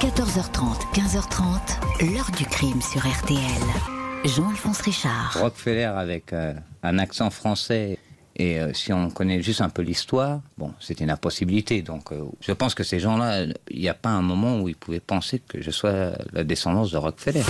14h30, 15h30, l'heure du crime sur RTL. Jean-Alphonse Richard. Rockefeller avec euh, un accent français. Et euh, si on connaît juste un peu l'histoire, bon, c'était une impossibilité. Donc, euh, je pense que ces gens-là, il n'y a pas un moment où ils pouvaient penser que je sois la descendance de Rockefeller.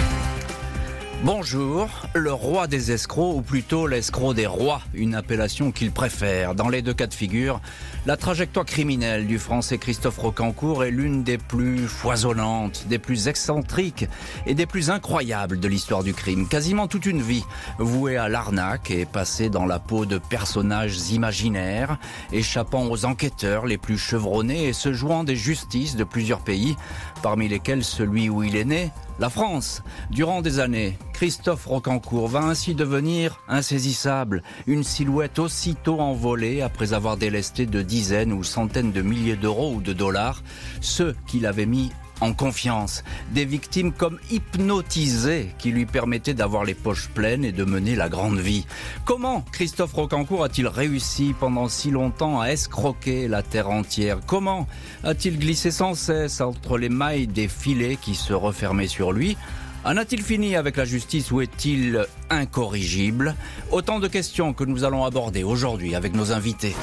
Bonjour, le roi des escrocs, ou plutôt l'escroc des rois, une appellation qu'il préfère. Dans les deux cas de figure, la trajectoire criminelle du français Christophe Rocancourt est l'une des plus foisonnantes, des plus excentriques et des plus incroyables de l'histoire du crime. Quasiment toute une vie vouée à l'arnaque et passée dans la peau de personnages imaginaires, échappant aux enquêteurs les plus chevronnés et se jouant des justices de plusieurs pays, parmi lesquels celui où il est né, la France. Durant des années, Christophe Rocancourt va ainsi devenir insaisissable, une silhouette aussitôt envolée après avoir délesté de dizaines ou centaines de milliers d'euros ou de dollars ceux qu'il avait mis en confiance, des victimes comme hypnotisées qui lui permettaient d'avoir les poches pleines et de mener la grande vie. Comment Christophe Rocancourt a-t-il réussi pendant si longtemps à escroquer la terre entière? Comment a-t-il glissé sans cesse entre les mailles des filets qui se refermaient sur lui? En a-t-il fini avec la justice ou est-il incorrigible? Autant de questions que nous allons aborder aujourd'hui avec nos invités.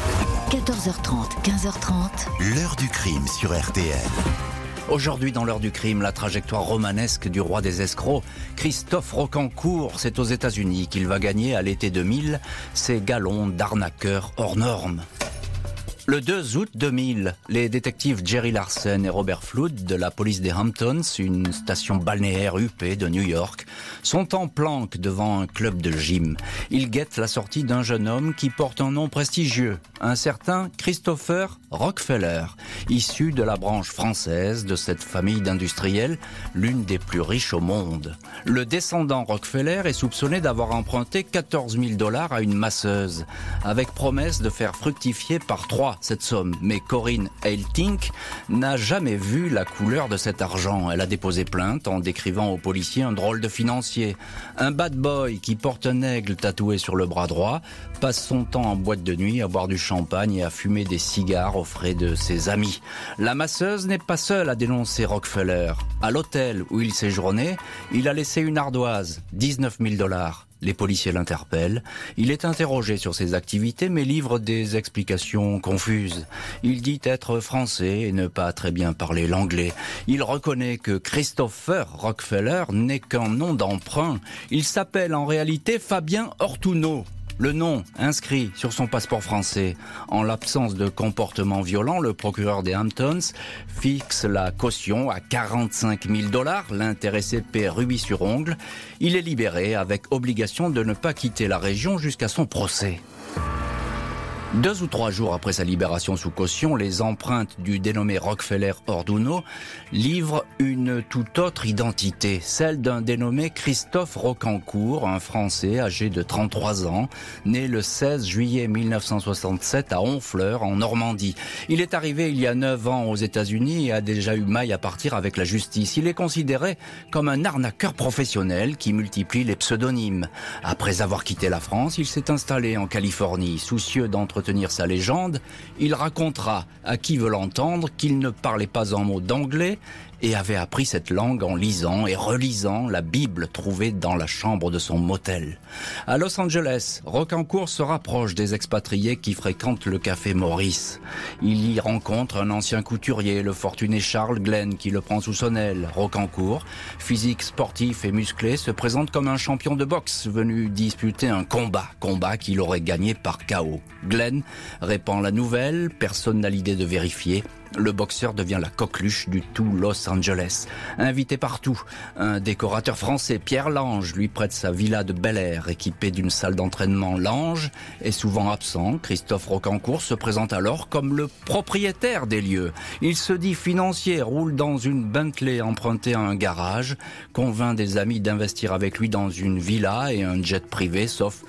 14h30, 15h30. L'heure du crime sur RTL. Aujourd'hui, dans l'heure du crime, la trajectoire romanesque du roi des escrocs, Christophe Rocancourt, c'est aux États-Unis qu'il va gagner à l'été 2000 ses galons d'arnaqueur hors normes. Le 2 août 2000, les détectives Jerry Larson et Robert Flood de la police des Hamptons, une station balnéaire UP de New York, sont en planque devant un club de gym. Ils guettent la sortie d'un jeune homme qui porte un nom prestigieux, un certain Christopher Rockefeller, issu de la branche française de cette famille d'industriels, l'une des plus riches au monde. Le descendant Rockefeller est soupçonné d'avoir emprunté 14 000 dollars à une masseuse, avec promesse de faire fructifier par trois cette somme, mais Corinne Heiltink n'a jamais vu la couleur de cet argent. Elle a déposé plainte en décrivant aux policiers un drôle de financier. Un bad boy qui porte un aigle tatoué sur le bras droit, passe son temps en boîte de nuit à boire du champagne et à fumer des cigares aux frais de ses amis. La masseuse n'est pas seule à dénoncer Rockefeller. À l'hôtel où il séjournait, il a laissé une ardoise, 19 000 dollars. Les policiers l'interpellent. Il est interrogé sur ses activités mais livre des explications confuses. Il dit être français et ne pas très bien parler l'anglais. Il reconnaît que Christopher Rockefeller n'est qu'un nom d'emprunt. Il s'appelle en réalité Fabien Ortuno. Le nom inscrit sur son passeport français. En l'absence de comportement violent, le procureur des Hamptons fixe la caution à 45 000 dollars. L'intéressé paie rubis sur ongle. Il est libéré avec obligation de ne pas quitter la région jusqu'à son procès. Deux ou trois jours après sa libération sous caution, les empreintes du dénommé Rockefeller Orduno livrent une toute autre identité, celle d'un dénommé Christophe Rocancourt, un Français âgé de 33 ans, né le 16 juillet 1967 à Honfleur, en Normandie. Il est arrivé il y a neuf ans aux États-Unis et a déjà eu maille à partir avec la justice. Il est considéré comme un arnaqueur professionnel qui multiplie les pseudonymes. Après avoir quitté la France, il s'est installé en Californie, soucieux d'entretenir tenir sa légende, il racontera à qui veut l'entendre qu'il ne parlait pas un mot d'anglais et avait appris cette langue en lisant et relisant la Bible trouvée dans la chambre de son motel. À Los Angeles, Rocancourt se rapproche des expatriés qui fréquentent le café Maurice. Il y rencontre un ancien couturier, le fortuné Charles Glenn, qui le prend sous son aile. Rocancourt, physique sportif et musclé, se présente comme un champion de boxe venu disputer un combat, combat qu'il aurait gagné par chaos. Glenn répand la nouvelle, personne n'a l'idée de vérifier le boxeur devient la coqueluche du tout Los Angeles. Invité partout, un décorateur français, Pierre Lange, lui prête sa villa de Bel Air, équipée d'une salle d'entraînement. Lange est souvent absent. Christophe Rocancourt se présente alors comme le propriétaire des lieux. Il se dit financier, roule dans une Bentley empruntée à un garage, convainc des amis d'investir avec lui dans une villa et un jet privé, sauf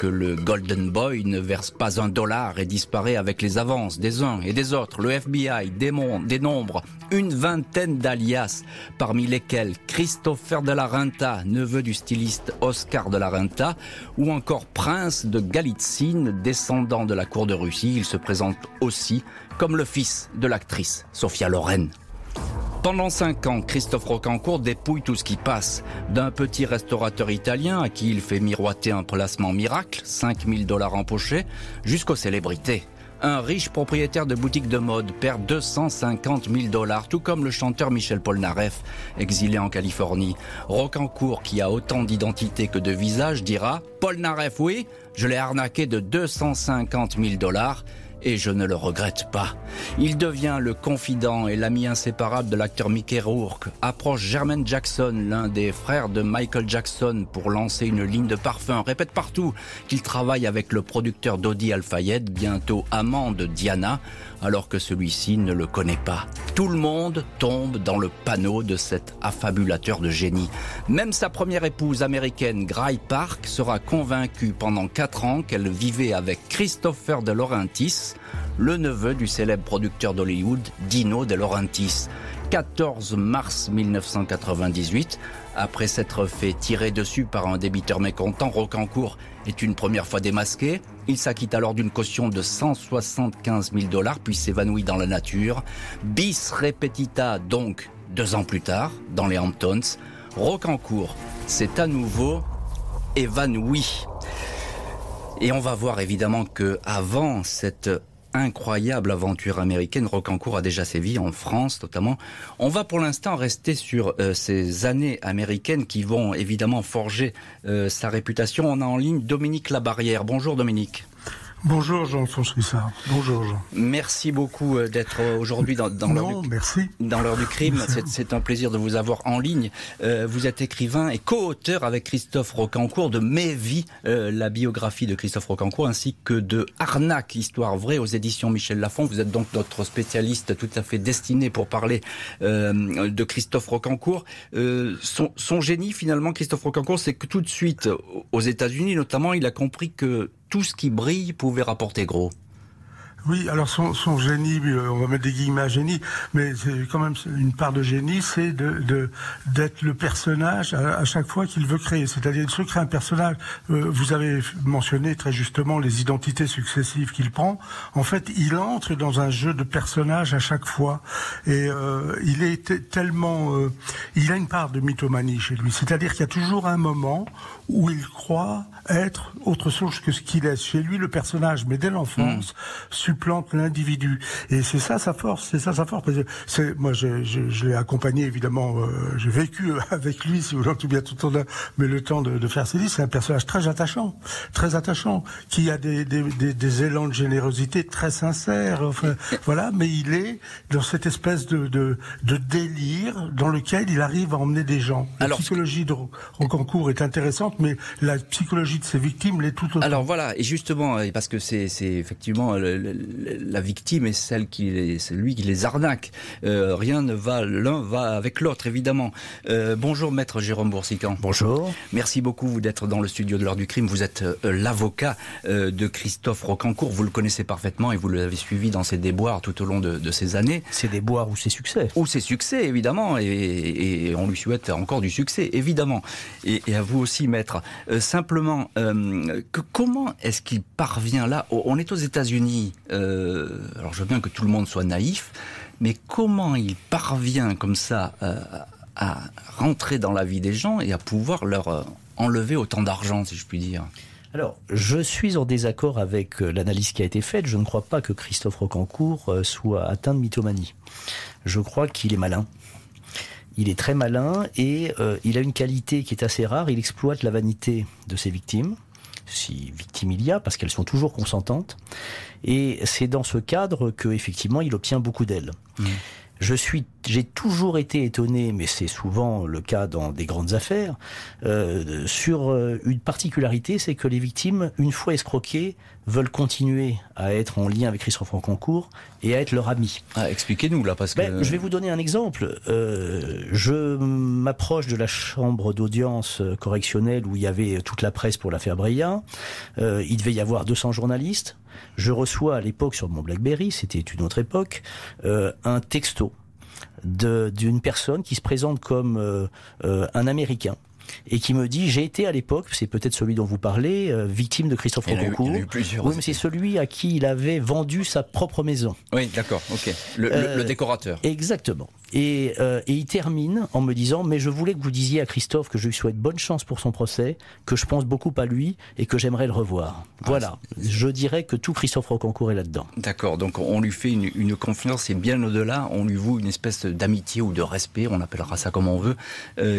que le Golden Boy ne verse pas un dollar et disparaît avec les avances des uns et des autres. Le FBI dénombre une vingtaine d'alias, parmi lesquels Christopher de la Renta, neveu du styliste Oscar de la Renta, ou encore Prince de Galitzine, descendant de la cour de Russie. Il se présente aussi comme le fils de l'actrice Sophia Loren. Pendant cinq ans, Christophe Rocancourt dépouille tout ce qui passe. D'un petit restaurateur italien à qui il fait miroiter un placement miracle, 5000 dollars empochés, jusqu'aux célébrités. Un riche propriétaire de boutique de mode perd 250 000 dollars, tout comme le chanteur Michel Polnareff, exilé en Californie. Rocancourt, qui a autant d'identité que de visage, dira Polnareff, oui, je l'ai arnaqué de 250 000 dollars et je ne le regrette pas. Il devient le confident et l'ami inséparable de l'acteur Mickey Rourke, approche Jermaine Jackson, l'un des frères de Michael Jackson, pour lancer une ligne de parfum, répète partout qu'il travaille avec le producteur Dodi Al-Fayed, bientôt amant de Diana, alors que celui-ci ne le connaît pas. Tout le monde tombe dans le panneau de cet affabulateur de génie. Même sa première épouse américaine, Gray Park, sera convaincue pendant quatre ans qu'elle vivait avec Christopher de Laurentiis, le neveu du célèbre producteur d'Hollywood, Dino de Laurentiis. 14 mars 1998, après s'être fait tirer dessus par un débiteur mécontent, Rocancourt est une première fois démasqué. Il s'acquitte alors d'une caution de 175 000 dollars, puis s'évanouit dans la nature. Bis repetita donc deux ans plus tard, dans les Hamptons. Rocancourt s'est à nouveau évanoui. Et on va voir évidemment que avant cette incroyable aventure américaine. Rocancourt a déjà sévi en France notamment. On va pour l'instant rester sur euh, ces années américaines qui vont évidemment forger euh, sa réputation. On a en ligne Dominique Labarrière. Bonjour Dominique. Bonjour Jean-François Rissard. Bonjour Jean. Merci beaucoup euh, d'être euh, aujourd'hui dans, dans l'heure du, merci. dans l'heure du crime. C'est un plaisir de vous avoir en ligne. Euh, vous êtes écrivain et co-auteur avec Christophe Rocancourt de Mes vies, euh, la biographie de Christophe Rocancourt, ainsi que de Arnaque, histoire vraie aux éditions Michel Lafon. Vous êtes donc notre spécialiste tout à fait destiné pour parler euh, de Christophe Rocancourt. Son, son génie finalement, Christophe Rocancourt, c'est que tout de suite aux États-Unis notamment, il a compris que tout ce qui brille pouvait rapporter gros. Oui, alors son, son, génie, euh, on va mettre des guillemets à génie, mais c'est quand même une part de génie, c'est de d'être le personnage à, à chaque fois qu'il veut créer. C'est-à-dire, il se crée un personnage. Euh, vous avez mentionné très justement les identités successives qu'il prend. En fait, il entre dans un jeu de personnages à chaque fois, et euh, il est tellement, euh, il a une part de mythomanie chez lui. C'est-à-dire qu'il y a toujours un moment où il croit être autre chose que ce qu'il est. Chez lui, le personnage, mais dès l'enfance, mmh supplante l'individu. Et c'est ça sa force, c'est ça sa force. C'est moi, je, je, je l'ai accompagné évidemment, euh, j'ai vécu avec lui, si vous voulez, tout bien tout le temps, mais le temps de, de faire ses livres, c'est un personnage très attachant, très attachant, qui a des, des, des, des élans de générosité très sincères. Enfin, voilà, mais il est dans cette espèce de, de, de, délire dans lequel il arrive à emmener des gens. La Alors, psychologie de Rocancourt est intéressante, mais la psychologie de ses victimes l'est tout autant. Alors voilà, et justement, parce que c'est effectivement le, le, la victime est celle qui les, c'est lui qui les arnaque. Euh, rien ne va, l'un va avec l'autre, évidemment. Euh, bonjour, maître Jérôme Boursican. Bonjour. Merci beaucoup d'être dans le studio de l'heure du crime. Vous êtes euh, l'avocat de Christophe Rocancourt. Vous le connaissez parfaitement et vous l'avez suivi dans ses déboires tout au long de, de ces années. Ses déboires ou ses succès. Ou ses succès, évidemment. Et, et, on lui souhaite encore du succès, évidemment. Et, et à vous aussi, maître. Euh, simplement, que, comment est-ce qu'il parvient là? On est aux États-Unis. Euh, alors je veux bien que tout le monde soit naïf, mais comment il parvient comme ça euh, à rentrer dans la vie des gens et à pouvoir leur euh, enlever autant d'argent, si je puis dire? Alors, je suis en désaccord avec l'analyse qui a été faite. Je ne crois pas que Christophe Rocancourt soit atteint de mythomanie. Je crois qu'il est malin. Il est très malin et il a une qualité qui est assez rare. Il exploite la vanité de ses victimes si victime il y a, parce qu'elles sont toujours consentantes. Et c'est dans ce cadre que effectivement il obtient beaucoup d'ailes. Mmh. Je suis, j'ai toujours été étonné, mais c'est souvent le cas dans des grandes affaires, euh, sur une particularité, c'est que les victimes, une fois escroquées, veulent continuer à être en lien avec Christophe Franconcourt et à être leur ami. Ah, Expliquez-nous là, parce que... Ben, je vais vous donner un exemple. Euh, je m'approche de la chambre d'audience correctionnelle où il y avait toute la presse pour l'affaire Breillat. Euh, il devait y avoir 200 journalistes. Je reçois à l'époque sur mon BlackBerry, c'était une autre époque, euh, un texto d'une personne qui se présente comme euh, euh, un Américain et qui me dit j'ai été à l'époque, c'est peut-être celui dont vous parlez, euh, victime de Christophe plusieurs Oui, mais c'est celui à qui il avait vendu sa propre maison. Oui, d'accord, ok. Le, le- Euh, le décorateur. Exactement. Et, euh, et il termine en me disant mais je voulais que vous disiez à Christophe que je lui souhaite bonne chance pour son procès, que je pense beaucoup à lui et que j'aimerais le revoir. Ah, Voilà. Je dirais que tout Christophe Rocancourt est là-dedans. D'accord, donc on lui fait une, une confiance et bien au-delà, on lui voue une espèce d'amitié ou de respect, on appellera ça comme on veut,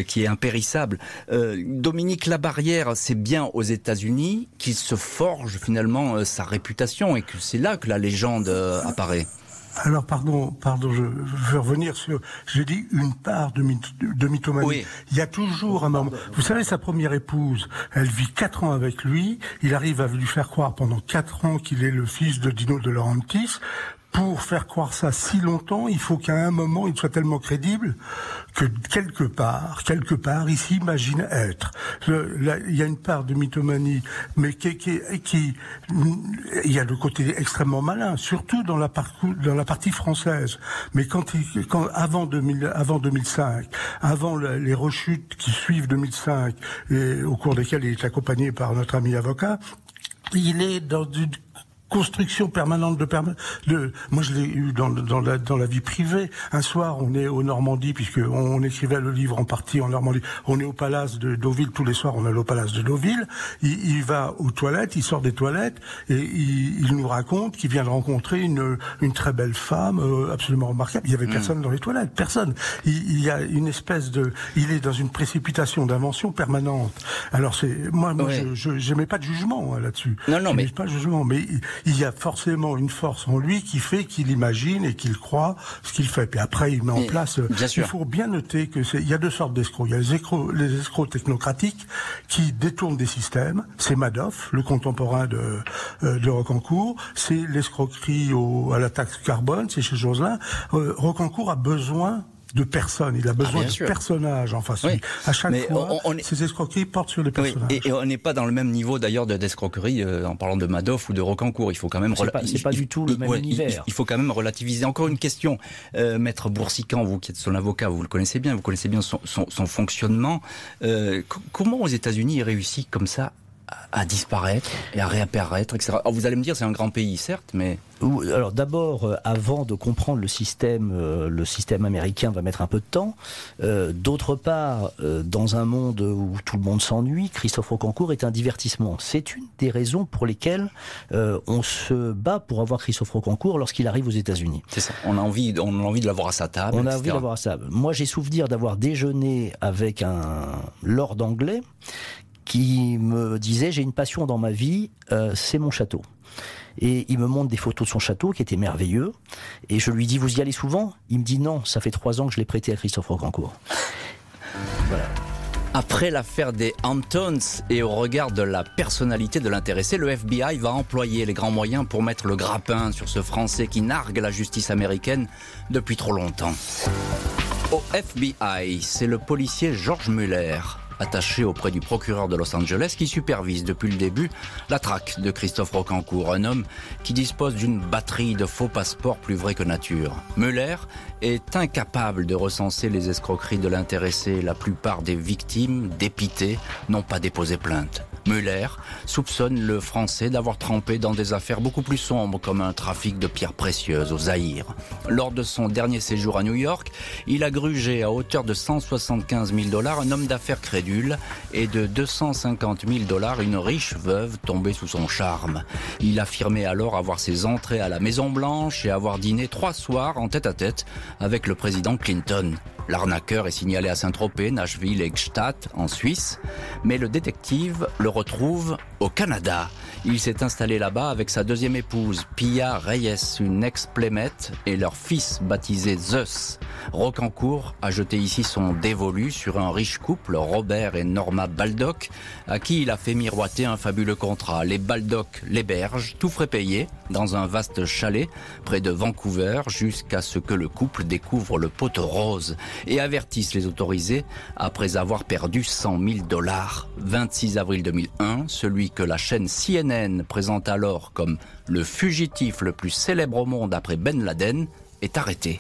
qui est impérissable. Euh, Dominique Labarrière, c'est bien aux États-Unis qu'il se forge finalement euh, sa réputation et que c'est là que la légende euh, apparaît. Alors, pardon, pardon, je veux revenir sur. J'ai dit une part de, myth- de mythomanie. Oui. Il y a toujours un moment. Vous savez, sa première épouse, elle vit quatre ans avec lui. Il arrive à lui faire croire pendant quatre ans qu'il est le fils de Dino De Laurentiis. Pour faire croire ça si longtemps, il faut qu'à un moment, il soit tellement crédible que quelque part, quelque part, il s'imagine être. Il y a une part de mythomanie, mais qui, qui, il y a le côté extrêmement malin, surtout dans la, partie française. Mais quand, il, quand avant, 2000, avant 2005, avant le- les rechutes qui suivent 2005, et au cours desquelles il est accompagné par notre ami avocat, il est dans une construction permanente de, perma- de moi je l'ai eu dans, dans, la, dans la vie privée. Un soir on est au Normandie puisque on, on écrivait le livre en partie en Normandie. On est au palace de Deauville tous les soirs on est au palace de Deauville. Il, il va aux toilettes il sort des toilettes et il, il nous raconte qu'il vient de rencontrer une, une très belle femme euh, absolument remarquable. Il y avait personne dans les toilettes personne. Il, il y a une espèce de il est dans une précipitation d'invention permanente. Alors c'est moi, moi Ouais. je j'aimais pas de jugement là-dessus. Non, non, mais- pas de jugement, mais il- y a forcément une force en lui qui fait qu'il imagine et qu'il croit ce qu'il fait. Puis après, il met en place. euh, bien sûr. Il faut bien noter que c'est. Il y a deux sortes d'escrocs. Il y a les escrocs, les escrocs technocratiques qui détournent des systèmes. C'est Madoff, le contemporain de euh, de Rocancourt. C'est l'escroquerie au, à la taxe carbone. C'est chez Joselin. Euh, Rocancourt a besoin de personnes. Il a besoin Ah, bien de sûr. personnages en face. Oui. À chaque Mais fois, on- on est- ces escroqueries portent sur les Oui, personnages. et, et on n'est pas dans le même niveau d'ailleurs de d'escroquerie euh, en parlant de Madoff ou de Rocancourt. Il faut quand même. C'est pas- du tout le même ouais, univers. Il, faut quand même relativiser. Encore une question, euh, Maître Boursican, vous qui êtes son avocat, vous le connaissez bien, vous connaissez bien son, son- son fonctionnement. Euh, co- comment aux États-Unis il réussit comme ça à, à disparaître et à réapparaître, etc. Alors, vous allez me dire, c'est un grand pays, certes, mais Alors d'abord, euh, avant de comprendre le système, euh, le système américain va mettre un peu de temps. Euh, D'autre part, dans un monde où tout le monde s'ennuie, Christophe Rocancourt est un divertissement. C'est une des raisons pour lesquelles on se bat pour avoir Christophe Rocancourt lorsqu'il arrive aux États-Unis. c'est ça. On a envie, on a envie de l'avoir à sa table. On a envie d'avoir ça. Moi, j'ai souvenir d'avoir déjeuné avec un lord anglais qui me disait j'ai une passion dans ma vie, euh, c'est mon château. Et il me montre des photos de son château qui étaient merveilleux. Et je lui dis vous y allez souvent? Il me dit non, ça fait trois ans que je l'ai prêté à Christophe Rocancourt. Après l'affaire des Hamptons et au regard de la personnalité de l'intéressé, le FBI va employer les grands moyens pour mettre le grappin sur ce Français qui nargue la justice américaine depuis trop longtemps. Au FBI, c'est le policier George Muller, attaché auprès du procureur de Los Angeles, qui supervise depuis le début la traque de Christophe Rocancourt, un homme qui dispose d'une batterie de faux passeports plus vrai que nature. Muller est incapable de recenser les escroqueries de l'intéressé. La plupart des victimes, dépitées, n'ont pas déposé plainte. Muller soupçonne le Français d'avoir trempé dans des affaires beaucoup plus sombres comme un trafic de pierres précieuses au Zaïre. Lors de son dernier séjour à New York, il a grugé à hauteur de 175 000 dollars un homme d'affaires crédule et de 250 000 dollars une riche veuve tombée sous son charme. Il affirmait alors avoir ses entrées à la Maison Blanche et avoir dîné trois soirs en tête à tête avec le président Clinton. L'arnaqueur est signalé à Saint-Tropez, Nashville et Gstaad en Suisse, mais le détective le retrouve au Canada. Il s'est installé là-bas avec sa deuxième épouse, Pia Reyes, une ex-plémette, et leur fils baptisé Zeus. Rocancourt a jeté ici son dévolu sur un riche couple, Robert et Norma Baldock, à qui il a fait miroiter un fabuleux contrat. Les Baldock l'hébergent, tout frais payé, dans un vaste chalet près de Vancouver, jusqu'à ce que le couple découvre le poteau rose et avertisse les autorisés après avoir perdu 100 000 dollars. 26 avril 2001, celui que la chaîne CNN présente alors comme le fugitif le plus célèbre au monde après Ben Laden est arrêté.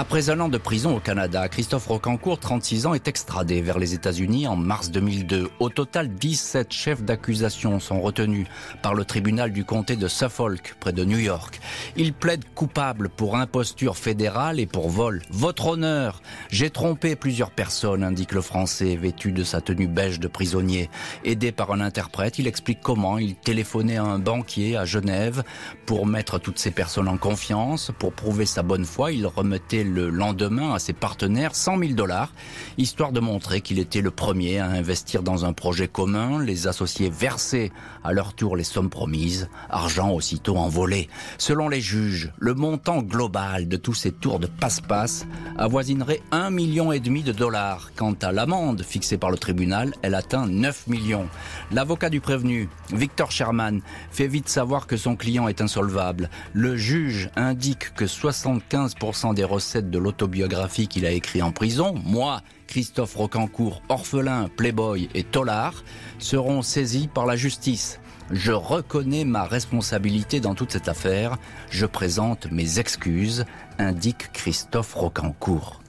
Après un an de prison au Canada, Christophe Rocancourt, 36 ans, est extradé vers les États-Unis en mars 2002. Au total, 17 chefs d'accusation sont retenus par le tribunal du comté de Suffolk, près de New York. Il plaide coupable pour imposture fédérale et pour vol. Votre honneur, j'ai trompé plusieurs personnes, indique le français, vêtu de sa tenue beige de prisonnier. Aidé par un interprète, il explique comment il téléphonait à un banquier à Genève pour mettre toutes ces personnes en confiance. Pour prouver sa bonne foi, il remettait le lendemain à ses partenaires 100 000 dollars, histoire de montrer qu'il était le premier à investir dans un projet commun, les associés versaient à leur tour les sommes promises, argent aussitôt envolé. Selon les juges, le montant global de tous ces tours de passe-passe avoisinerait 1 million de dollars. Quant à l'amende fixée par le tribunal, elle atteint 9 millions. L'avocat du prévenu, Victor Sherman, fait vite savoir que son client est insolvable. Le juge indique que 75% des recettes de l'autobiographie qu'il a écrit en prison, moi, Christophe Rocancourt, orphelin, playboy et tolard, seront saisis par la justice. Je reconnais ma responsabilité dans toute cette affaire. Je présente mes excuses, indique Christophe Rocancourt.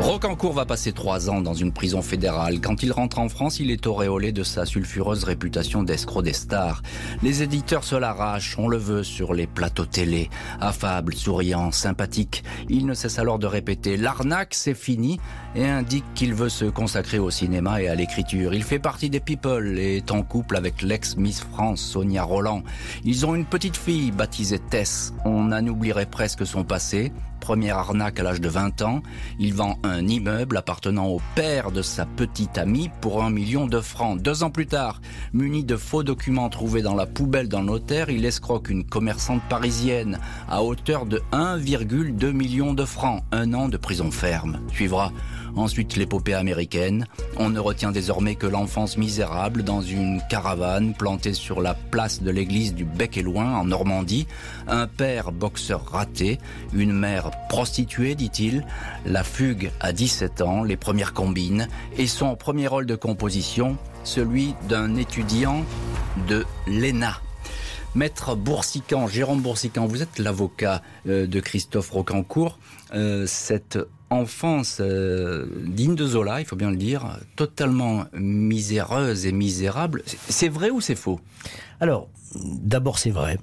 Rocancourt va passer trois ans dans une prison fédérale. Quand il rentre en France, il est auréolé de sa sulfureuse réputation d'escroc des stars. Les éditeurs se l'arrachent, on le veut sur les plateaux télé. Affable, souriant, sympathique, il ne cesse alors de répéter l'arnaque c'est fini et indique qu'il veut se consacrer au cinéma et à l'écriture. Il fait partie des people et est en couple avec l'ex-Miss France Sonia Roland. Ils ont une petite fille baptisée Tess. On en oublierait presque son passé première arnaque à l'âge de 20 ans. Il vend un immeuble appartenant au père de sa petite amie pour un million de francs. Deux ans plus tard, muni de faux documents trouvés dans la poubelle d'un notaire, il escroque une commerçante parisienne à hauteur de 1,2 million de francs. Un an de prison ferme. Suivra Ensuite, l'épopée américaine. On ne retient désormais que l'enfance misérable dans une caravane plantée sur la place de l'église du Bec et Loin en Normandie. Un père boxeur raté, une mère prostituée, dit-il, la fugue à 17 ans, les premières combines, et son premier rôle de composition, celui d'un étudiant de l'ENA. Maître Boursican, Jérôme Boursican, vous êtes l'avocat euh, de Christophe Rocancourt. Euh, cette enfance euh, digne de Zola, il faut bien le dire, totalement miséreuse et misérable. C'est vrai ou c'est faux? Alors, d'abord c'est vrai.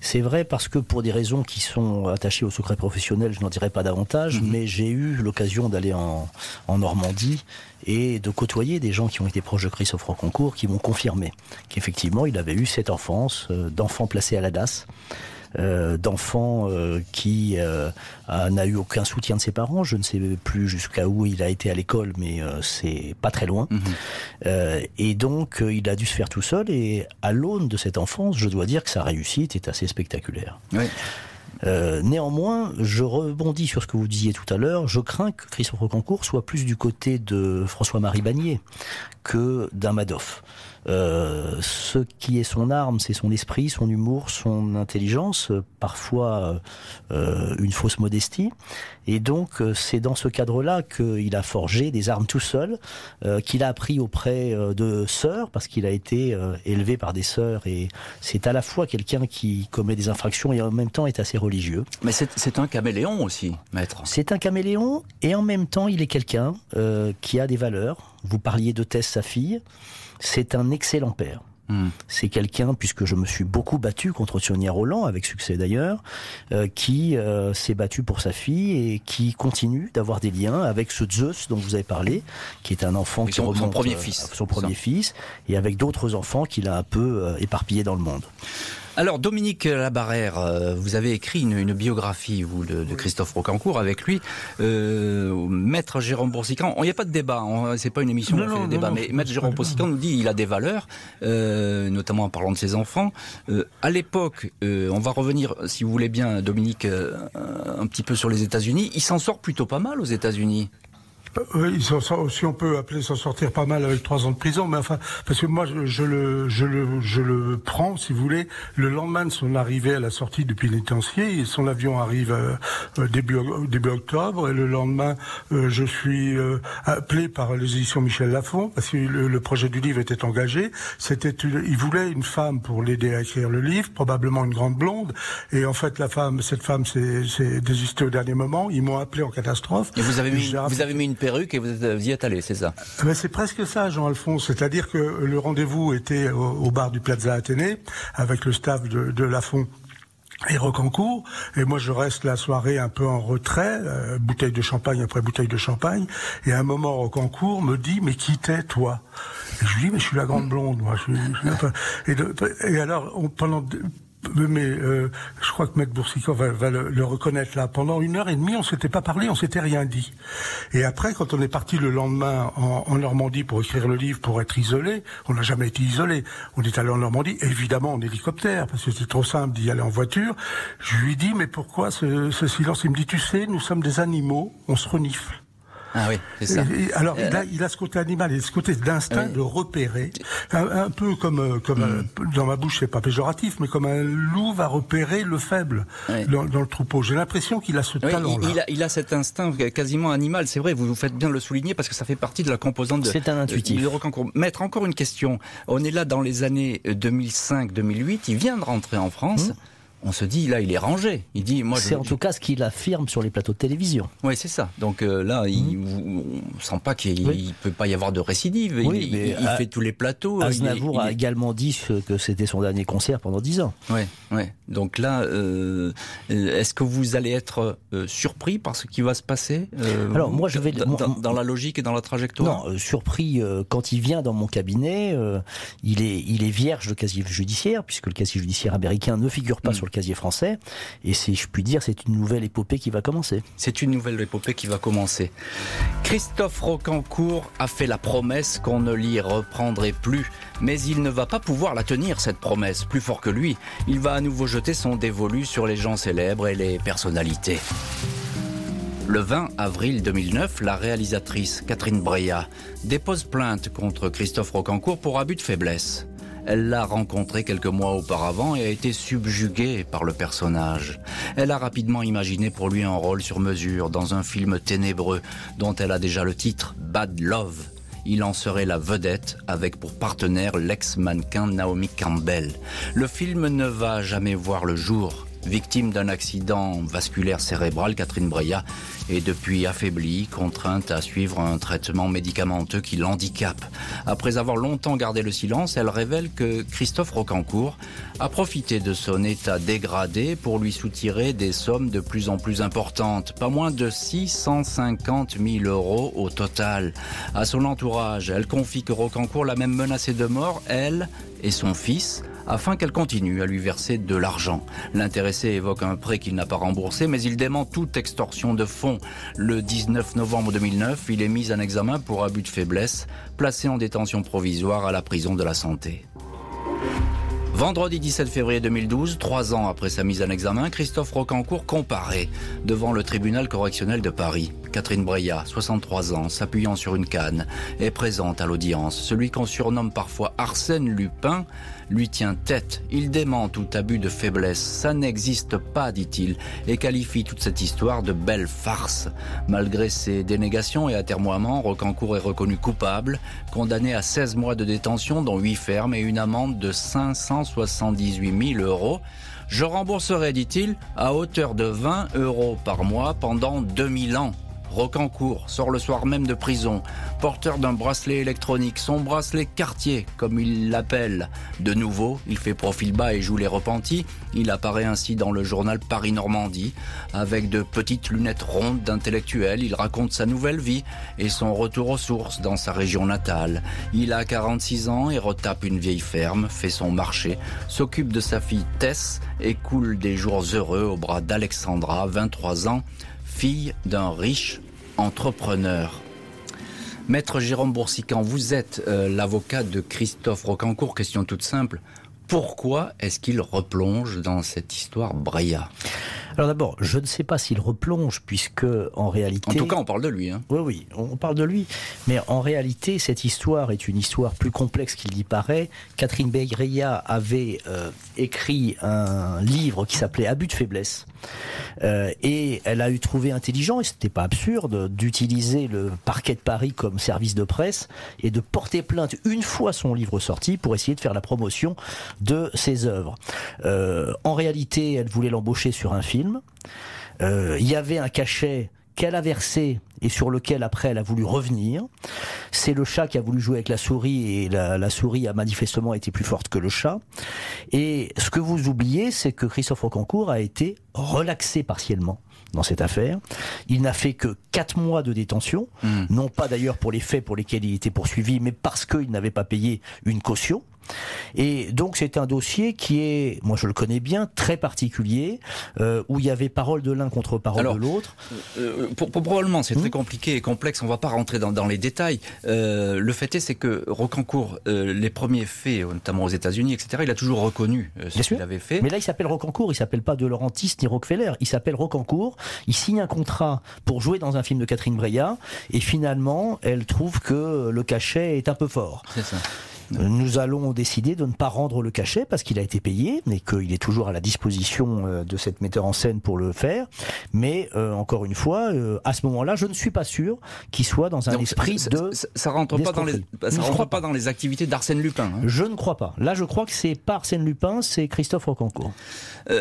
C'est vrai parce que pour des raisons qui sont attachées au secret professionnel, je n'en dirai pas davantage, mhm. mais j'ai eu l'occasion d'aller en, Normandie et de côtoyer des gens qui ont été proches de Christophe Rocancourt qui m'ont confirmé qu'effectivement il avait eu cette enfance euh, d'enfant placé à la DAS. Euh, d'enfants euh, qui euh, n'a eu aucun soutien de ses parents. Je ne sais plus jusqu'à où il a été à l'école, mais c'est pas très loin. Mhm. et donc, il a dû se faire tout seul. Et à l'aune de cette enfance, je dois dire que sa réussite est assez spectaculaire. néanmoins, je rebondis sur ce que vous disiez tout à l'heure. Je crains que Christophe Rocancourt soit plus du côté de François-Marie Bagnier que d'un Madoff. Euh, ce qui est son arme, c'est son esprit, son humour, son intelligence, parfois euh, une fausse modestie. Et donc, euh, c'est dans ce cadre-là qu'il a forgé des armes tout seul, qu'il a appris auprès de sœurs, parce qu'il a été élevé par des sœurs. Et c'est à la fois quelqu'un qui commet des infractions et en même temps est assez religieux. Mais c'est un caméléon aussi, maître. C'est un caméléon et en même temps, il est quelqu'un qui a des valeurs. Vous parliez de Tess, sa fille. C'est un excellent père. Hmm. C'est quelqu'un, puisque je me suis beaucoup battu contre Sonia Roland, avec succès d'ailleurs, euh, qui euh, s'est battu pour sa fille et qui continue d'avoir des liens avec ce Zeus dont vous avez parlé, qui est un enfant qui son, son premier fils, son premier fils, et avec d'autres enfants qu'il a un peu euh, éparpillés dans le monde. Alors Dominique Labarrère, euh, vous avez écrit une, biographie vous de, Christophe Rocancourt avec lui, euh, Maître Jérôme Boursican. Il n'y a pas de débat, c'est pas une émission où on fait des débats, mais Maître Jérôme Boursican nous dit il a des valeurs, euh, notamment en parlant de ses enfants. à l'époque, on va revenir, si vous voulez bien, Dominique, un petit peu sur les États-Unis. Il s'en sort plutôt pas mal aux États-Unis. Euh, oui, si on peut appeler s'en sortir pas mal avec trois ans de prison, mais enfin, parce que moi, je, le, je, le, je le prends, si vous voulez, le lendemain de son arrivée à la sortie du pénitencier, son avion arrive euh, début, début octobre, et le lendemain, euh, je suis appelé par les éditions Michel Lafon, parce que le, projet du livre était engagé. C'était, il voulait une femme pour l'aider à écrire le livre, probablement une grande blonde, et en fait, la femme, cette femme s'est désistée au dernier moment. Ils m'ont appelé en catastrophe. Et vous avez mis, vous avez mis une perruque et vous y êtes allé, c'est ça C'est presque ça, Jean-Alphonse. C'est-à-dire que le rendez-vous était au, bar du Plaza Athénée avec le staff de, de Lafont et Rocancourt. Et moi, je reste la soirée un peu en retrait, euh, bouteille de champagne après bouteille de champagne. Et à un moment, Rocancourt me dit, mais qui t'es, toi? Et Je lui dis, mais je suis la grande blonde, moi. Et alors, on, pendant mais euh, je crois que Maître Boursicot va, le, reconnaître là. Pendant une heure et demie, on s'était pas parlé, on s'était rien dit. Et après, quand on est parti le lendemain en, Normandie pour écrire le livre, pour être isolé, on n'a jamais été isolé. On est allé en Normandie, évidemment en hélicoptère, parce que c'était trop simple d'y aller en voiture. Je lui dis, mais pourquoi ce, ce silence? Il me dit, tu sais, nous sommes des animaux, on se renifle. Ah oui, c'est ça. alors, il, a, il, a, ce côté animal, il a ce côté d'instinct de repérer, un, peu comme, euh, comme mm. dans ma bouche, c'est pas péjoratif, mais comme un loup va repérer le faible dans, le troupeau. J'ai l'impression qu'il a ce talent-là. Il, a, il a cet instinct quasiment animal, c'est vrai, vous vous faites bien le souligner parce que ça fait partie de la composante de. C'est un intuitif. Maître, encore une question. On est là dans les années 2005-2008, il vient de rentrer en France. Mm on se dit là il est rangé. Il dit moi. C'est en tout cas ce qu'il affirme sur les plateaux de télévision. Oui, c'est ça. Donc euh, là, il, mmh. on sent pas qu'il ne peut pas y avoir de récidive. il, mais il fait tous les plateaux. Aznavour a également dit que c'était son dernier concert pendant dix ans. Oui, ouais. Donc là, euh, est-ce que vous allez être euh, surpris par ce qui va se passer Alors moi, je vais dans, la logique et dans la trajectoire. Non, surpris quand il vient dans mon cabinet, il est il est vierge de casier judiciaire puisque le casier judiciaire américain ne figure pas mmh. sur casier français. Et si je puis dire, c'est une nouvelle épopée qui va commencer. C'est une nouvelle épopée qui va commencer. Christophe Rocancourt a fait la promesse qu'on ne l'y reprendrait plus. Mais il ne va pas pouvoir la tenir, cette promesse. Plus fort que lui, il va à nouveau jeter son dévolu sur les gens célèbres et les personnalités. Le 20 avril 2009, la réalisatrice Catherine Breillat dépose plainte contre Christophe Rocancourt pour abus de faiblesse. Elle l'a rencontré quelques mois auparavant et a été subjuguée par le personnage. Elle a rapidement imaginé pour lui un rôle sur mesure dans un film ténébreux dont elle a déjà le titre Bad Love. Il en serait la vedette avec pour partenaire l'ex-mannequin Naomi Campbell. Le film ne va jamais voir le jour. Victime d'un accident vasculaire cérébral, Catherine Breillat est depuis affaiblie, contrainte à suivre un traitement médicamenteux qui l'handicape. Après avoir longtemps gardé le silence, elle révèle que Christophe Rocancourt a profité de son état dégradé pour lui soutirer des sommes de plus en plus importantes, pas moins de 650 000 euros au total. À son entourage, elle confie que Rocancourt l'a même menacé de mort, elle et son fils, afin qu'elle continue à lui verser de l'argent. L'intéressé évoque un prêt qu'il n'a pas remboursé, mais il dément toute extorsion de fonds. Le 19 novembre 2009, il est mis en examen pour abus de faiblesse, placé en détention provisoire à la prison de la santé. Vendredi 17 février 2012, trois ans après sa mise en examen, Christophe Rocancourt comparaît devant le tribunal correctionnel de Paris. Catherine Breillat, 63 ans, s'appuyant sur une canne, est présente à l'audience. Celui qu'on surnomme parfois Arsène Lupin lui tient tête. Il dément tout abus de faiblesse. Ça n'existe pas, dit-il, et qualifie toute cette histoire de belle farce. Malgré ses dénégations et atermoiements, Rocancourt est reconnu coupable, condamné à 16 mois de détention, dont 8 fermes et une amende de 578 000 euros. Je rembourserai, dit-il, à hauteur de 20 euros par mois pendant 2000 ans. Rocancourt sort le soir même de prison, porteur d'un bracelet électronique, son bracelet quartier, comme il l'appelle. De nouveau, il fait profil bas et joue les repentis. Il apparaît ainsi dans le journal Paris-Normandie, avec de petites lunettes rondes d'intellectuel. Il raconte sa nouvelle vie et son retour aux sources dans sa région natale. Il a 46 ans et retape une vieille ferme, fait son marché, s'occupe de sa fille Tess et coule des jours heureux au bras d'Alexandra, 23 ans, fille d'un riche entrepreneur. Maître Jérôme Boursican, vous êtes euh, l'avocat de Christophe Rocancourt. Question toute simple. Pourquoi est-ce qu'il replonge dans cette histoire Breya Alors d'abord, je ne sais pas s'il replonge, puisque en réalité... En tout cas, on parle de lui. Hein. Oui, oui, on parle de lui. Mais en réalité, cette histoire est une histoire plus complexe qu'il y paraît. Catherine Begreya avait euh, écrit un livre qui s'appelait Abus de faiblesse. Euh, et elle a eu trouvé intelligent, et c'était pas absurde, d'utiliser le parquet de Paris comme service de presse et de porter plainte une fois son livre sorti pour essayer de faire la promotion de ses œuvres. Euh, en réalité, elle voulait l'embaucher sur un film. Euh, il y avait un cachet qu'elle a versé et sur lequel après elle a voulu revenir. C'est le chat qui a voulu jouer avec la souris et la, souris a manifestement été plus forte que le chat. Et ce que vous oubliez, c'est que Christophe Rocancourt a été relaxé partiellement dans cette affaire. Il n'a fait que quatre mois de détention, hmm. non pas d'ailleurs pour les faits pour lesquels il était poursuivi, mais parce qu'il n'avait pas payé une caution. Et donc c'est un dossier qui est, moi je le connais bien, très particulier, euh, où il y avait parole de l'un contre parole de l'autre. Euh, pour, probablement c'est très hmm compliqué et complexe, on ne va pas rentrer dans, dans les détails. Euh, le fait est, c'est que Rocancourt, les premiers faits, notamment aux États-Unis, etc., il a toujours reconnu ce qu'il avait fait. Mais là il s'appelle Rocancourt, il s'appelle pas De Laurentiis ni Rockefeller, il s'appelle Rocancourt, il signe un contrat pour jouer dans un film de Catherine Breillat, et finalement elle trouve que le cachet est un peu fort. C'est ça. Nous allons décider de ne pas rendre le cachet parce qu'il a été payé et qu'il est toujours à la disposition euh, de cette metteur en scène pour le faire. Mais euh, encore une fois, euh, à ce moment-là, je ne suis pas sûr qu'il soit dans un esprit de. Ça, ça rentre pas dans les. Ça rentre pas, dans les activités d'Arsène Lupin. Hein. Je ne crois pas. Là, je crois que c'est pas Arsène Lupin, c'est Christophe Rocancourt.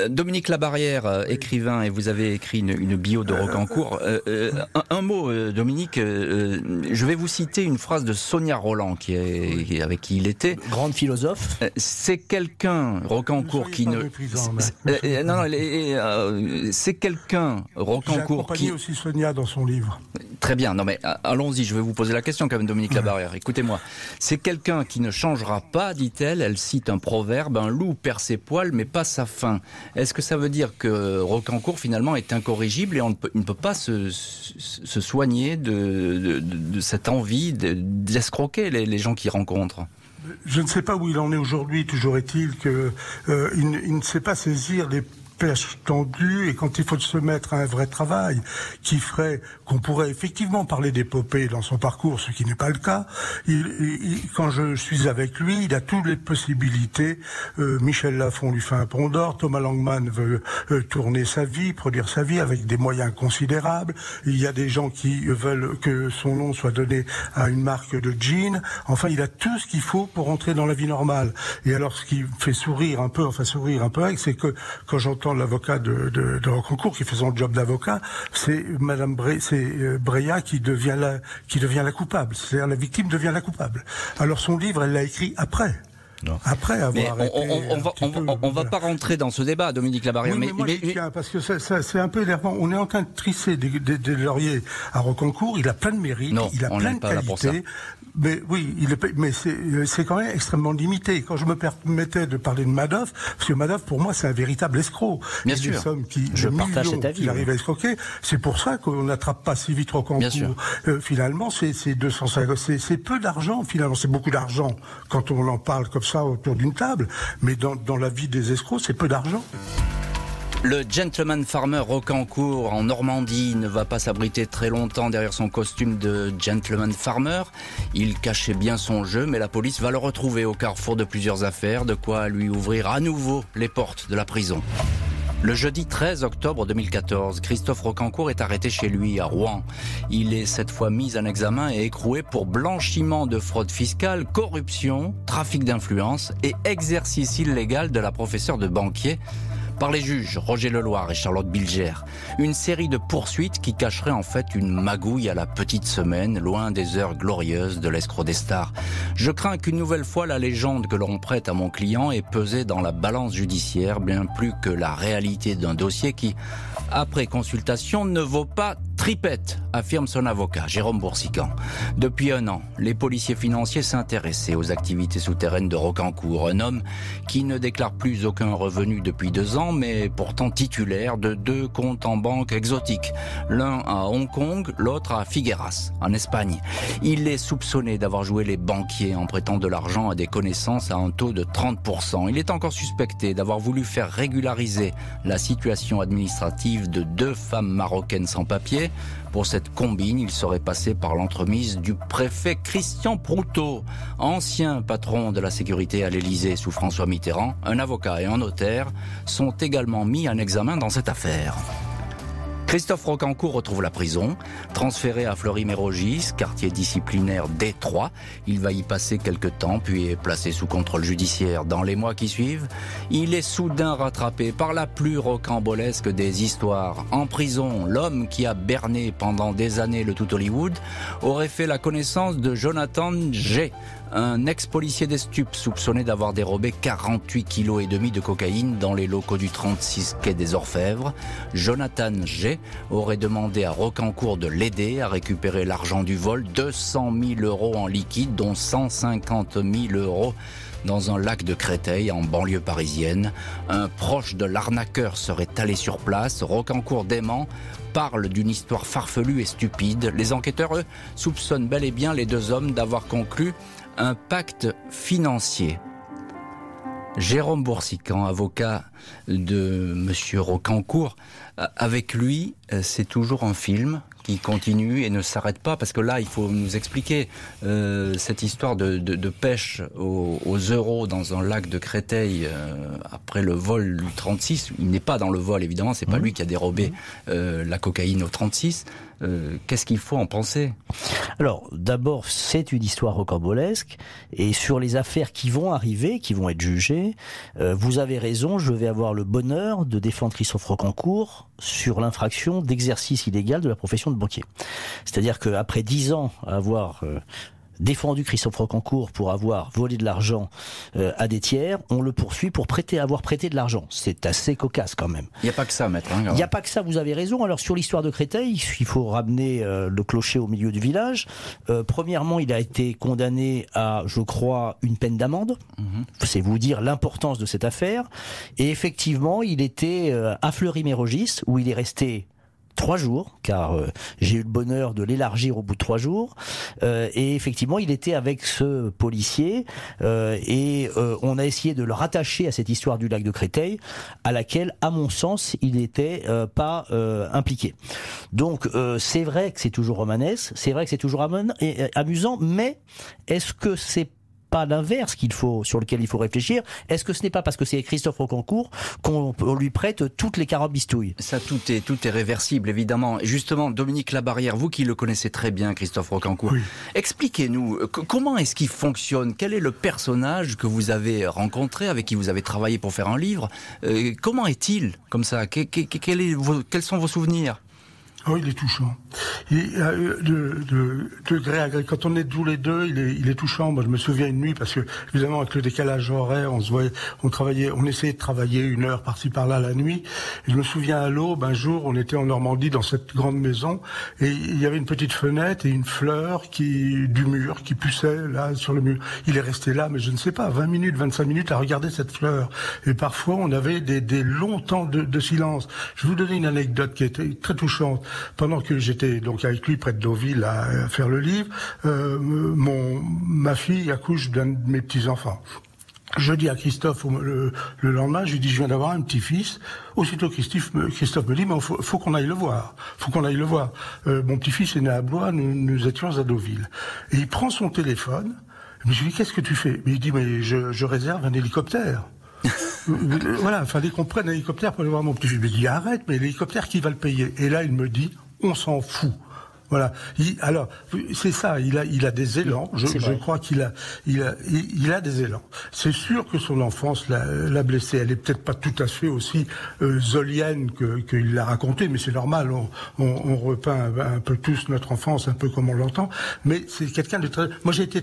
Dominique Labarrière, écrivain, et vous avez écrit une, bio de Rocancourt. un, mot, Dominique. je vais vous citer une phrase de Sonia Roland, qui est avec qui il était. Grande philosophe. Euh, c'est quelqu'un, Rocancourt, qui ne. Euh, euh, non, non, c'est quelqu'un, Rocancourt, qui. aussi Sonia dans son livre. Très bien. Non, mais allons-y. Je vais vous poser la question, quand même, Dominique Labarrière. Écoutez-moi. C'est quelqu'un qui ne changera pas, dit-elle. Elle cite un proverbe un loup perd ses poils, mais pas sa faim. Est-ce que ça veut dire que Rocancourt, finalement, est incorrigible et on ne peut, ne peut pas se, se soigner de, de, de, cette envie d'escroquer les, les gens qu'il rencontre? Je ne sais pas où il en est aujourd'hui. Toujours est-il qu'il euh, ne sait pas saisir les perche tendue et quand il faut se mettre à un vrai travail qui ferait qu'on pourrait effectivement parler d'épopée dans son parcours, ce qui n'est pas le cas, il, quand je suis avec lui, il a toutes les possibilités. Euh, Michel Lafon lui fait un pont d'or, Thomas Langman veut euh, tourner sa vie, produire sa vie avec des moyens considérables. Il y a des gens qui veulent que son nom soit donné à une marque de jeans. Enfin, il a tout ce qu'il faut pour entrer dans la vie normale. Et alors, ce qui fait sourire un peu, enfin sourire un peu, c'est que quand j'entends l'avocat de, de, qui fait son job d'avocat, c'est Madame Bre c'est euh, Breya qui devient la qui devient la coupable. C'est-à-dire la victime devient la coupable. Alors son livre, elle l'a écrit après. Non. Après avoir mais on, on, va, on, va pas rentrer dans ce débat, Dominique Labarrière. mais, moi, tiens, parce que c'est un peu énervant. On est en train de trisser des, des, des lauriers à Rocancourt. Il a plein de mérites, il a plein de qualités. Mais oui, il est, mais c'est quand même extrêmement limité. Quand je me permettais de parler de Madoff, parce que Madoff, pour moi, c'est un véritable escroc. Bien sûr. Des sommes qui, je partage cet avis. Qui arrive à escroquer. C'est pour ça qu'on n'attrape pas si vite Rocancourt. Bien sûr. Euh, finalement, c'est 250, c'est peu d'argent. Finalement, c'est beaucoup d'argent quand on en parle comme ça autour d'une table. Mais dans, la vie des escrocs, c'est peu d'argent. Le gentleman farmer Rocancourt en Normandie ne va pas s'abriter très longtemps derrière son costume de gentleman farmer. Il cachait bien son jeu, mais la police va le retrouver au carrefour de plusieurs affaires, de quoi lui ouvrir à nouveau les portes de la prison. Le jeudi 13 octobre 2014, Christophe Rocancourt est arrêté chez lui à Rouen. Il est cette fois mis en examen et écroué pour blanchiment de fraude fiscale, corruption, trafic d'influence et exercice illégal de la professeure de banquier par les juges Roger Leloir et Charlotte Bilger. Une série de poursuites qui cacherait en fait une magouille à la petite semaine, loin des heures glorieuses de l'escroc des stars. Je crains qu'une nouvelle fois la légende que l'on prête à mon client ait pesé dans la balance judiciaire bien plus que la réalité d'un dossier qui, après consultation, ne vaut pas Tripette, affirme son avocat, Jérôme Boursican. Depuis un an, les policiers financiers s'intéressaient aux activités souterraines de Rocancourt, un homme qui ne déclare plus aucun revenu depuis deux ans, mais pourtant titulaire de deux comptes en banque exotiques, l'un à Hong Kong, l'autre à Figueras, en Espagne. Il est soupçonné d'avoir joué les banquiers en prêtant de l'argent à des connaissances à un taux de 30%. Il est encore suspecté d'avoir voulu faire régulariser la situation administrative de deux femmes marocaines sans papier pour cette combine, il serait passé par l'entremise du préfet Christian Proutot, ancien patron de la sécurité à l'Élysée sous François Mitterrand. Un avocat et un notaire sont également mis en examen dans cette affaire. Christophe Rocancourt retrouve la prison, transféré à Fleury-Mérogis, quartier disciplinaire D3. Il va y passer quelques temps, puis est placé sous contrôle judiciaire dans les mois qui suivent. Il est soudain rattrapé par la plus rocambolesque des histoires. En prison, l'homme qui a berné pendant des années le tout Hollywood aurait fait la connaissance de Jonathan G., un ex-policier des stupes soupçonné d'avoir dérobé 48 kilos et demi de cocaïne dans les locaux du 36 quai des Orfèvres. Jonathan G aurait demandé à Rocancourt de l'aider à récupérer l'argent du vol, 200 000 euros en liquide, dont 150 000 euros dans un lac de Créteil en banlieue parisienne. Un proche de l'arnaqueur serait allé sur place. Rocancourt dément parle d'une histoire farfelue et stupide. Les enquêteurs, eux, soupçonnent bel et bien les deux hommes d'avoir conclu un pacte financier. Jérôme Boursican, avocat de Monsieur Rocancourt, avec lui, c'est toujours un film qui continue et ne s'arrête pas parce que là, il faut nous expliquer euh, cette histoire de, pêche aux, euros dans un lac de Créteil euh, après le vol du 36. Il n'est pas dans le vol, évidemment, c'est pas mmh. lui qui a dérobé mmh. euh, la cocaïne au 36. Euh, qu'est-ce qu'il faut en penser? Alors, d'abord, c'est une histoire rocambolesque, et sur les affaires qui vont arriver, qui vont être jugées, euh, vous avez raison, je vais avoir le bonheur de défendre Christophe Rocancourt sur l'infraction d'exercice illégal de la profession de banquier. C'est-à-dire qu'après dix ans à avoir euh, défendu Christophe Rocancourt pour avoir volé de l'argent euh, à des tiers, on le poursuit pour prêter, avoir prêté de l'argent. C'est assez cocasse quand même. Il n'y a pas que ça, maître. Hein, il n'y a pas que ça, vous avez raison. Alors sur l'histoire de Créteil, il faut ramener euh, le clocher au milieu du village. Euh, premièrement, il a été condamné à, je crois, une peine d'amende. Mhm. C'est vous dire l'importance de cette affaire. Et effectivement, il était à Fleury-Mérogis, où il est resté trois jours, car euh, j'ai eu le bonheur de l'élargir au bout de trois jours. Euh, et effectivement, il était avec ce policier euh, et on a essayé de le rattacher à cette histoire du lac de Créteil, à laquelle, à mon sens, il n'était pas impliqué. Donc, c'est vrai que c'est toujours romanesque, c'est vrai que c'est toujours amusant, mais est-ce que c'est pas l'inverse qu'il faut, sur lequel il faut réfléchir. Est-ce que ce n'est pas parce que c'est Christophe Rocancourt qu'on lui prête toutes les carabistouilles Ça, tout est, tout est réversible, évidemment. Justement, Dominique Labarrière, vous qui le connaissez très bien, Christophe Rocancourt, expliquez-nous, euh, comment est-ce qu'il fonctionne? Quel est le personnage que vous avez rencontré, avec qui vous avez travaillé pour faire un livre? Euh, Comment est-il, comme ça? Quels sont vos souvenirs? Oh, il est touchant. Euh, de, de, de, gré à gré, quand on est tous les deux, il est, il est touchant. Moi, je me souviens une nuit parce que évidemment avec le décalage horaire, on se voyait, on travaillait, on essayait de travailler une heure par-ci par-là la nuit. Et je me souviens à l'aube, un jour, on était en Normandie dans cette grande maison et il y avait une petite fenêtre et une fleur qui du mur qui poussait là sur le mur. Il est resté là, mais je ne sais pas, 20 minutes, 25 minutes à regarder cette fleur. Et parfois, on avait des, des longs temps de, de silence. Je vais vous donner une anecdote qui était très touchante pendant que j'étais donc avec lui près de Deauville à, faire le livre, euh, mon ma fille accouche d'un de mes petits enfants. Je dis à Christophe le, lendemain, je lui dis je viens d'avoir un petit-fils. Aussitôt Christophe me, Christophe me dit mais faut, faut qu'on aille le voir, faut qu'on aille le voir. Euh, mon petit-fils est né à Blois, nous, étions à Deauville. Et il prend son téléphone. Je lui dis qu'est-ce que tu fais? Il dit mais je réserve un hélicoptère. Voilà, il fallait qu'on prenne un hélicoptère pour aller voir mon petit. Je lui dis arrête, mais l'hélicoptère qui va le payer? Et là, il me dit on s'en fout. Voilà. alors, c'est ça. Il a, il a des élans. Je, je crois qu'il a, il a, il a des élans. C'est sûr que son enfance l'a blessé. Elle est peut-être pas tout à fait aussi euh, zolienne que qu'il l'a raconté, mais c'est normal. On, on, on repeint un, un, peu tous notre enfance, un peu comme on l'entend. Mais c'est quelqu'un de très. Moi, j'ai été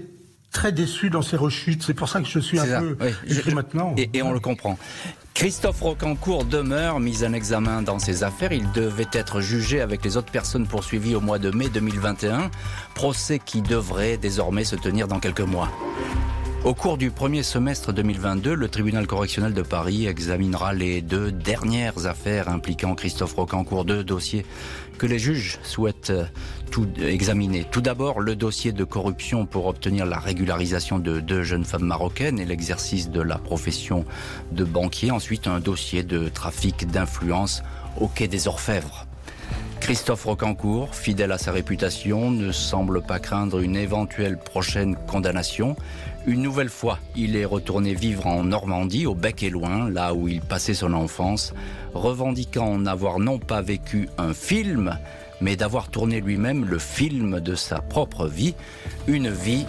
très déçu dans ses rechutes. C'est pour ça que je suis un peu écrit maintenant. Et, on le comprend. Christophe Rocancourt demeure mis en examen dans ses affaires. Il devait être jugé avec les autres personnes poursuivies au mois de mai 2021. Procès qui devrait désormais se tenir dans quelques mois. Au cours du premier semestre 2022, le tribunal correctionnel de Paris examinera les deux dernières affaires impliquant Christophe Rocancourt, deux dossiers que les juges souhaitent euh, tout examiner. Tout d'abord, le dossier de corruption pour obtenir la régularisation de deux jeunes femmes marocaines et l'exercice de la profession de banquier. Ensuite, un dossier de trafic d'influence au quai des Orfèvres. Christophe Rocancourt, fidèle à sa réputation, ne semble pas craindre une éventuelle prochaine condamnation. Une nouvelle fois, il est retourné vivre en Normandie, au bec et loin, là où il passait son enfance, revendiquant n'avoir non pas vécu un film, mais d'avoir tourné lui-même le film de sa propre vie, une vie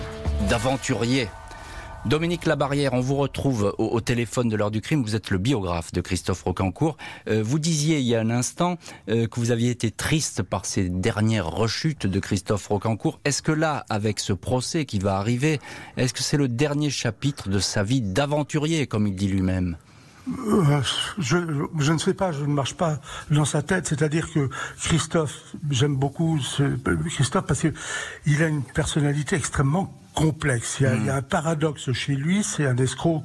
d'aventurier. Dominique Labarrière, on vous retrouve au, téléphone de l'heure du crime. Vous êtes le biographe de Christophe Rocancourt. Euh, vous disiez il y a un instant euh, que vous aviez été triste par ces dernières rechutes de Christophe Rocancourt. Est-ce que là, avec ce procès qui va arriver, est-ce que c'est le dernier chapitre de sa vie d'aventurier, comme il dit lui-même? Euh, je, ne sais pas, je ne marche pas dans sa tête. C'est-à-dire que Christophe, j'aime beaucoup Christophe parce qu'il a une personnalité extrêmement complexe. Il y, a, il y, a, un paradoxe chez lui, c'est un escroc.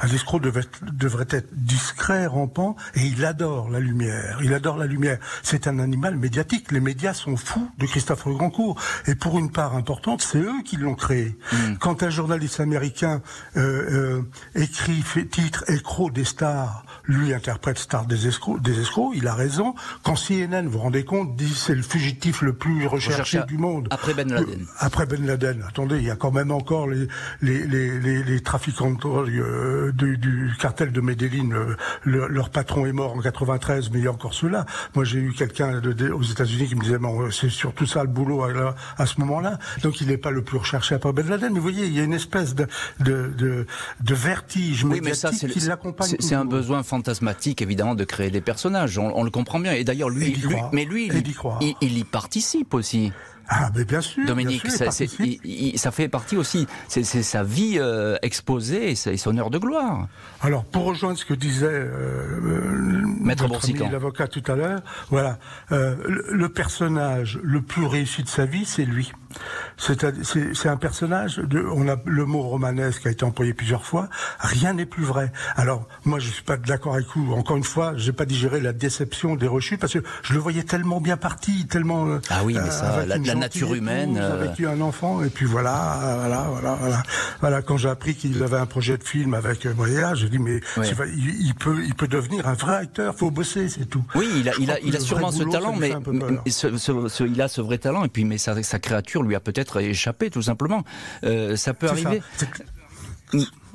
Un escroc devait, devrait être discret, rampant, et il adore la lumière. Il adore la lumière. C'est un animal médiatique. Les médias sont fous de Christophe Grandcourt. Et pour une part importante, c'est eux qui l'ont créé. Mm. Quand un journaliste américain euh, euh, écrit, fait titre Écro des stars, lui interprète Star des escrocs, des escrocs, il a raison. Quand CNN, vous vous rendez compte, dit c'est le fugitif le plus recherché du monde. Après Ben Laden. Euh, après Ben Laden. Attendez, il y a quand même encore les, les, les, les, trafiquants euh, du, du, cartel de Medellin. Euh, leur patron est mort en 93, mais il y a encore cela. Moi, j'ai eu quelqu'un aux États-Unis qui me disait, c'est surtout ça le boulot à, à ce moment-là. Donc, il n'est pas le plus recherché après Ben Laden. Mais vous voyez, il y a une espèce de, de, de, de vertige oui, mais ça, qui l'accompagne. C'est un besoin fantasmatique, évidemment, de créer des personnages. On, le comprend bien. Et d'ailleurs, lui, lui mais lui, il, il y participe aussi. Ah, mais bien sûr. Dominique, ça, fait partie aussi, c'est sa vie euh, exposée et, son heure de gloire. Alors, pour rejoindre ce que disait euh, Maître l'avocat tout à l'heure, voilà, euh, le, personnage le plus réussi de sa vie, c'est lui. C'est un personnage, de, on a le mot romanesque a été employé plusieurs fois, rien n'est plus vrai. Alors, moi, je suis pas d'accord avec vous. Encore une fois, j'ai pas digéré la déception des rechutes parce que je le voyais tellement bien parti, tellement. Euh, ah oui, mais ça, la, nature humaine. J'avais eu un enfant et puis voilà, voilà, voilà, voilà. Voilà, quand j'ai appris qu'il avait un projet de film avec Moya, j'ai dit mais il, peut, il peut devenir un vrai acteur. Faut bosser, c'est tout. Oui, il a, il a, il a sûrement ce talent, mais, il a ce vrai talent et puis mais sa, sa créature lui a peut-être échappé tout simplement. Euh, ça peut arriver.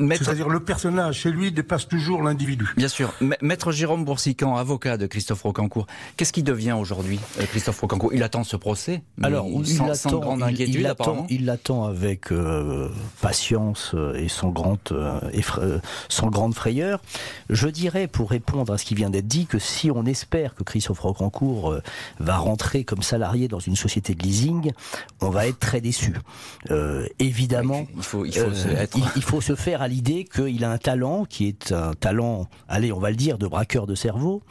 C'est-à-dire le personnage chez lui dépasse toujours l'individu. Bien sûr. Maître Jérôme Boursican, avocat de Christophe Rocancourt, qu'est-ce qui devient aujourd'hui euh, Christophe Rocancourt Il attend ce procès Alors, il sans, attend, grande inquiétude, il, attend, il l'attend avec euh, patience euh, et sans grande, sans grande frayeur. Je dirais, pour répondre à ce qui vient d'être dit, que si on espère que Christophe Rocancourt va rentrer comme salarié dans une société de leasing, on va être très déçu. évidemment, il faut, il faut, être... il faut se faire à l'idée qu'il a un talent qui est un talent, allez, on va le dire, de braqueur de cerveau.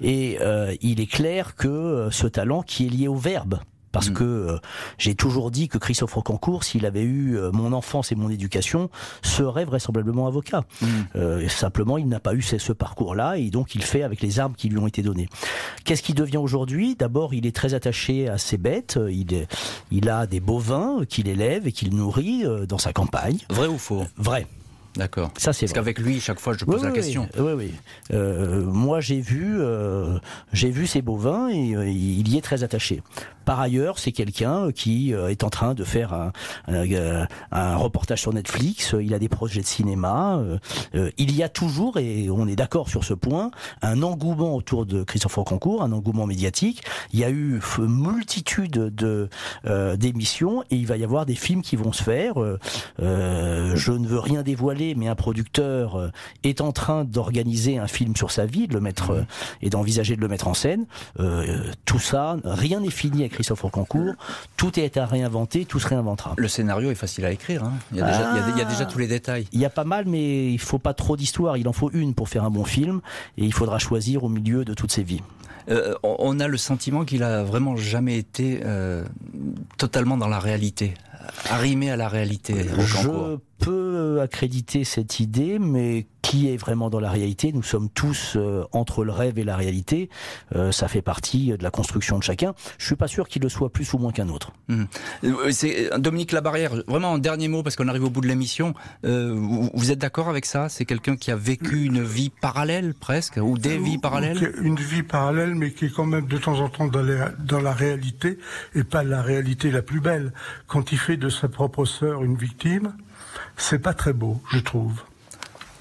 Et euh, il est clair que euh, ce talent qui est lié au verbe, parce mm. que euh, j'ai toujours dit que Christophe Rocancourt, s'il avait eu mon enfance et mon éducation, serait vraisemblablement avocat. Mm. simplement, il n'a pas eu ce, parcours-là et donc il fait avec les armes qui lui ont été données. Qu'est-ce qu'il devient aujourd'hui? D'abord, il est très attaché à ses bêtes. Il, il a des bovins qu'il élève et qu'il nourrit dans sa campagne. Vrai ou faux? Vrai. D'accord. Ça c'est parce qu'avec lui, chaque fois, je pose la question. Oui, oui. Euh, moi, j'ai vu, euh, j'ai vu ces bovins et euh, il y est très attaché. Par ailleurs, c'est quelqu'un qui euh, est en train de faire un, un, reportage sur Netflix. Il a des projets de cinéma. il y a toujours, et on est d'accord sur ce point, un engouement autour de Christophe Concours, un engouement médiatique. Il y a eu multitude de d'émissions et il va y avoir des films qui vont se faire. je ne veux rien dévoiler mais un producteur euh, est en train d'organiser un film sur sa vie, de le mettre euh, et d'envisager de le mettre en scène. Euh, tout ça, rien n'est fini avec Christophe Rocancourt. Tout est à réinventer, tout se réinventera. Le scénario est facile à écrire. Hein. Il, y a déjà, il, y a, il, y a déjà, tous les détails. Il y a pas mal, mais il faut pas trop d'histoire. Il en faut une pour faire un bon film, et il faudra choisir au milieu de toutes ces vies. Euh, on a le sentiment qu'il a vraiment jamais été euh, totalement dans la réalité, arrimé à la réalité. Je peux accréditer cette idée, mais qui est vraiment dans la réalité Nous sommes tous euh, entre le rêve et la réalité. Euh, ça fait partie de la construction de chacun. Je suis pas sûr qu'il le soit plus ou moins qu'un autre. Mmh. C'est Dominique Labarrière. Vraiment un dernier mot parce qu'on arrive au bout de l'émission. Euh, vous êtes d'accord avec ça? C'est quelqu'un qui a vécu une vie parallèle presque ou des vies parallèles? Une vie parallèle, mais qui est quand même de temps en temps dans, les, dans la réalité et pas la réalité la plus belle. Quand il fait de sa propre sœur une victime c'est pas très beau, je trouve.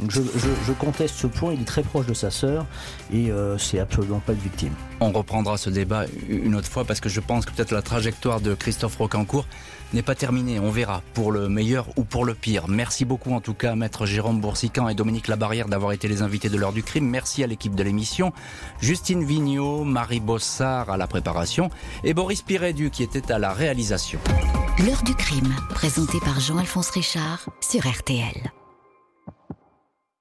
Je, je, je, conteste ce point, il est très proche de sa sœur et euh, c'est absolument pas une victime. On reprendra ce débat une autre fois parce que je pense que peut-être la trajectoire de Christophe Rocancourt n'est pas terminée. On verra pour le meilleur ou pour le pire. Merci beaucoup en tout cas maître Jérôme Boursican et Dominique Labarrière d'avoir été les invités de l'heure du crime. Merci à l'équipe de l'émission, Justine Vignot, Marie Bossard à la préparation et Boris Pirédu qui était à la réalisation. L'heure du crime, présenté par Jean-Alphonse Richard sur RTL.